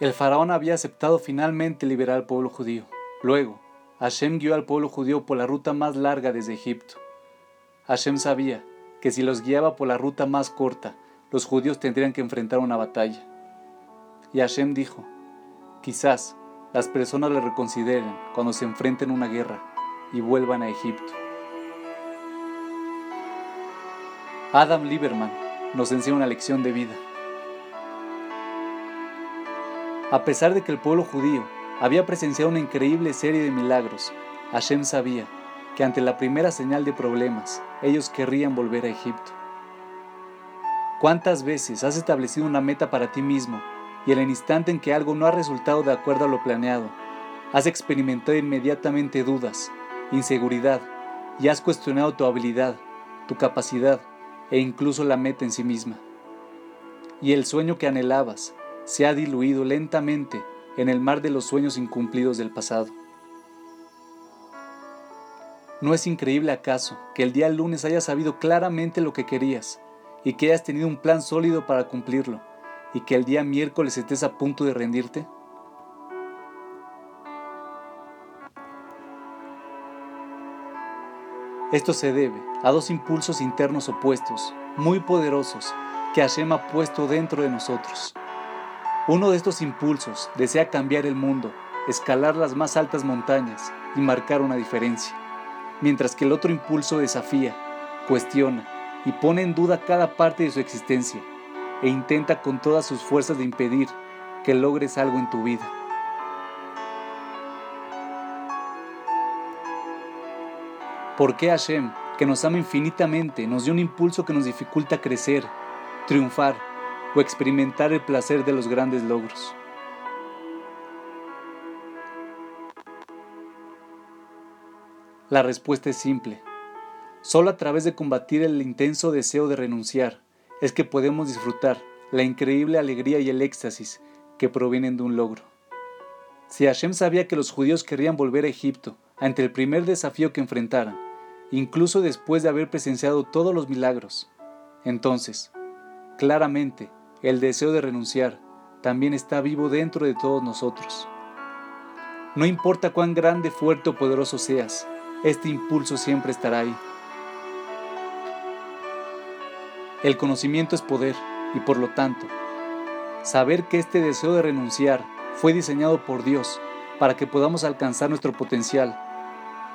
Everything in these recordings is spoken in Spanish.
El faraón había aceptado finalmente liberar al pueblo judío. Luego, Hashem guió al pueblo judío por la ruta más larga desde Egipto. Hashem sabía que si los guiaba por la ruta más corta, los judíos tendrían que enfrentar una batalla. Y Hashem dijo, quizás las personas le reconsideren cuando se enfrenten a una guerra y vuelvan a Egipto. Adam Lieberman nos enseña una lección de vida. A pesar de que el pueblo judío había presenciado una increíble serie de milagros, Hashem sabía que ante la primera señal de problemas, ellos querrían volver a Egipto. ¿Cuántas veces has establecido una meta para ti mismo y en el instante en que algo no ha resultado de acuerdo a lo planeado, has experimentado inmediatamente dudas, inseguridad y has cuestionado tu habilidad, tu capacidad e incluso la meta en sí misma? Y el sueño que anhelabas se ha diluido lentamente en el mar de los sueños incumplidos del pasado. ¿No es increíble acaso que el día lunes hayas sabido claramente lo que querías y que hayas tenido un plan sólido para cumplirlo y que el día miércoles estés a punto de rendirte? Esto se debe a dos impulsos internos opuestos, muy poderosos, que Hashem ha puesto dentro de nosotros. Uno de estos impulsos desea cambiar el mundo, escalar las más altas montañas y marcar una diferencia, mientras que el otro impulso desafía, cuestiona y pone en duda cada parte de su existencia e intenta con todas sus fuerzas de impedir que logres algo en tu vida. ¿Por qué Hashem, que nos ama infinitamente, nos dio un impulso que nos dificulta crecer, triunfar o experimentar el placer de los grandes logros? La respuesta es simple. Solo a través de combatir el intenso deseo de renunciar es que podemos disfrutar la increíble alegría y el éxtasis que provienen de un logro. Si Hashem sabía que los judíos querrían volver a Egipto ante el primer desafío que enfrentaran, incluso después de haber presenciado todos los milagros. Entonces, claramente, el deseo de renunciar también está vivo dentro de todos nosotros. No importa cuán grande, fuerte o poderoso seas, este impulso siempre estará ahí. El conocimiento es poder y por lo tanto, saber que este deseo de renunciar fue diseñado por Dios para que podamos alcanzar nuestro potencial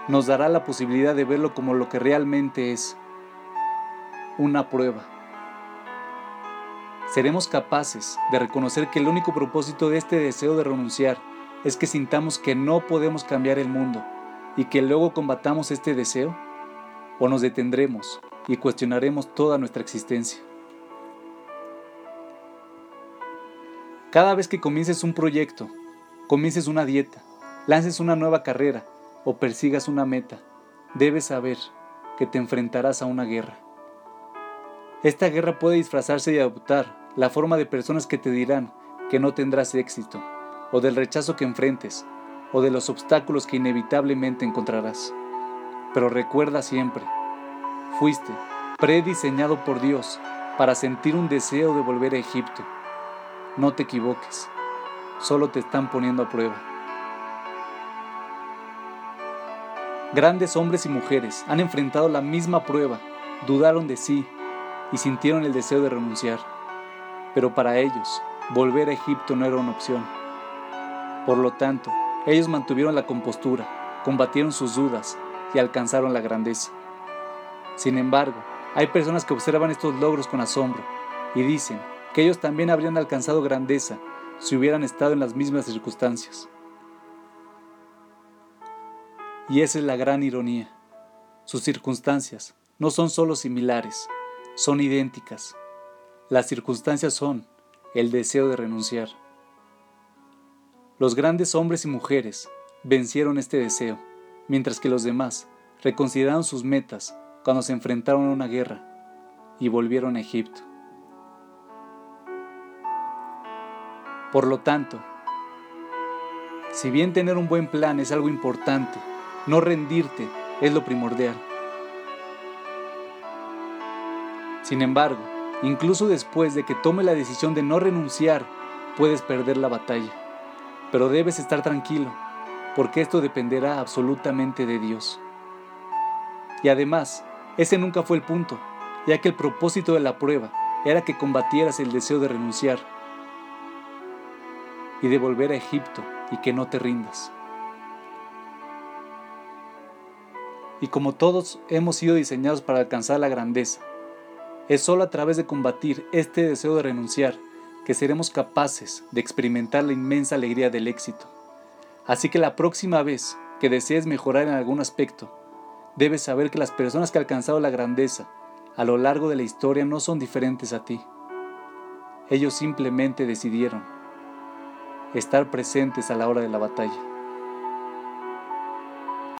nos dará la posibilidad de verlo como lo que realmente es, una prueba. Seremos capaces de reconocer que el único propósito de este deseo de renunciar es que sintamos que no podemos cambiar el mundo y que luego combatamos este deseo, o nos detendremos y cuestionaremos toda nuestra existencia. Cada vez que comiences un proyecto, comiences una dieta, lances una nueva carrera, o persigas una meta, debes saber que te enfrentarás a una guerra. Esta guerra puede disfrazarse y adoptar la forma de personas que te dirán que no tendrás éxito, o del rechazo que enfrentes, o de los obstáculos que inevitablemente encontrarás. Pero recuerda siempre, fuiste prediseñado por Dios para sentir un deseo de volver a Egipto. No te equivoques, solo te están poniendo a prueba. Grandes hombres y mujeres han enfrentado la misma prueba, dudaron de sí y sintieron el deseo de renunciar. Pero para ellos, volver a Egipto no era una opción. Por lo tanto, ellos mantuvieron la compostura, combatieron sus dudas y alcanzaron la grandeza. Sin embargo, hay personas que observan estos logros con asombro y dicen que ellos también habrían alcanzado grandeza si hubieran estado en las mismas circunstancias. Y esa es la gran ironía. Sus circunstancias no son solo similares, son idénticas. Las circunstancias son el deseo de renunciar. Los grandes hombres y mujeres vencieron este deseo, mientras que los demás reconsideraron sus metas cuando se enfrentaron a una guerra y volvieron a Egipto. Por lo tanto, si bien tener un buen plan es algo importante, no rendirte es lo primordial. Sin embargo, incluso después de que tome la decisión de no renunciar puedes perder la batalla, pero debes estar tranquilo, porque esto dependerá absolutamente de Dios. Y además, ese nunca fue el punto, ya que el propósito de la prueba era que combatieras el deseo de renunciar y de volver a Egipto y que no te rindas. Y como todos hemos sido diseñados para alcanzar la grandeza, es solo a través de combatir este deseo de renunciar que seremos capaces de experimentar la inmensa alegría del éxito. Así que la próxima vez que desees mejorar en algún aspecto, debes saber que las personas que han alcanzado la grandeza a lo largo de la historia no son diferentes a ti. Ellos simplemente decidieron estar presentes a la hora de la batalla.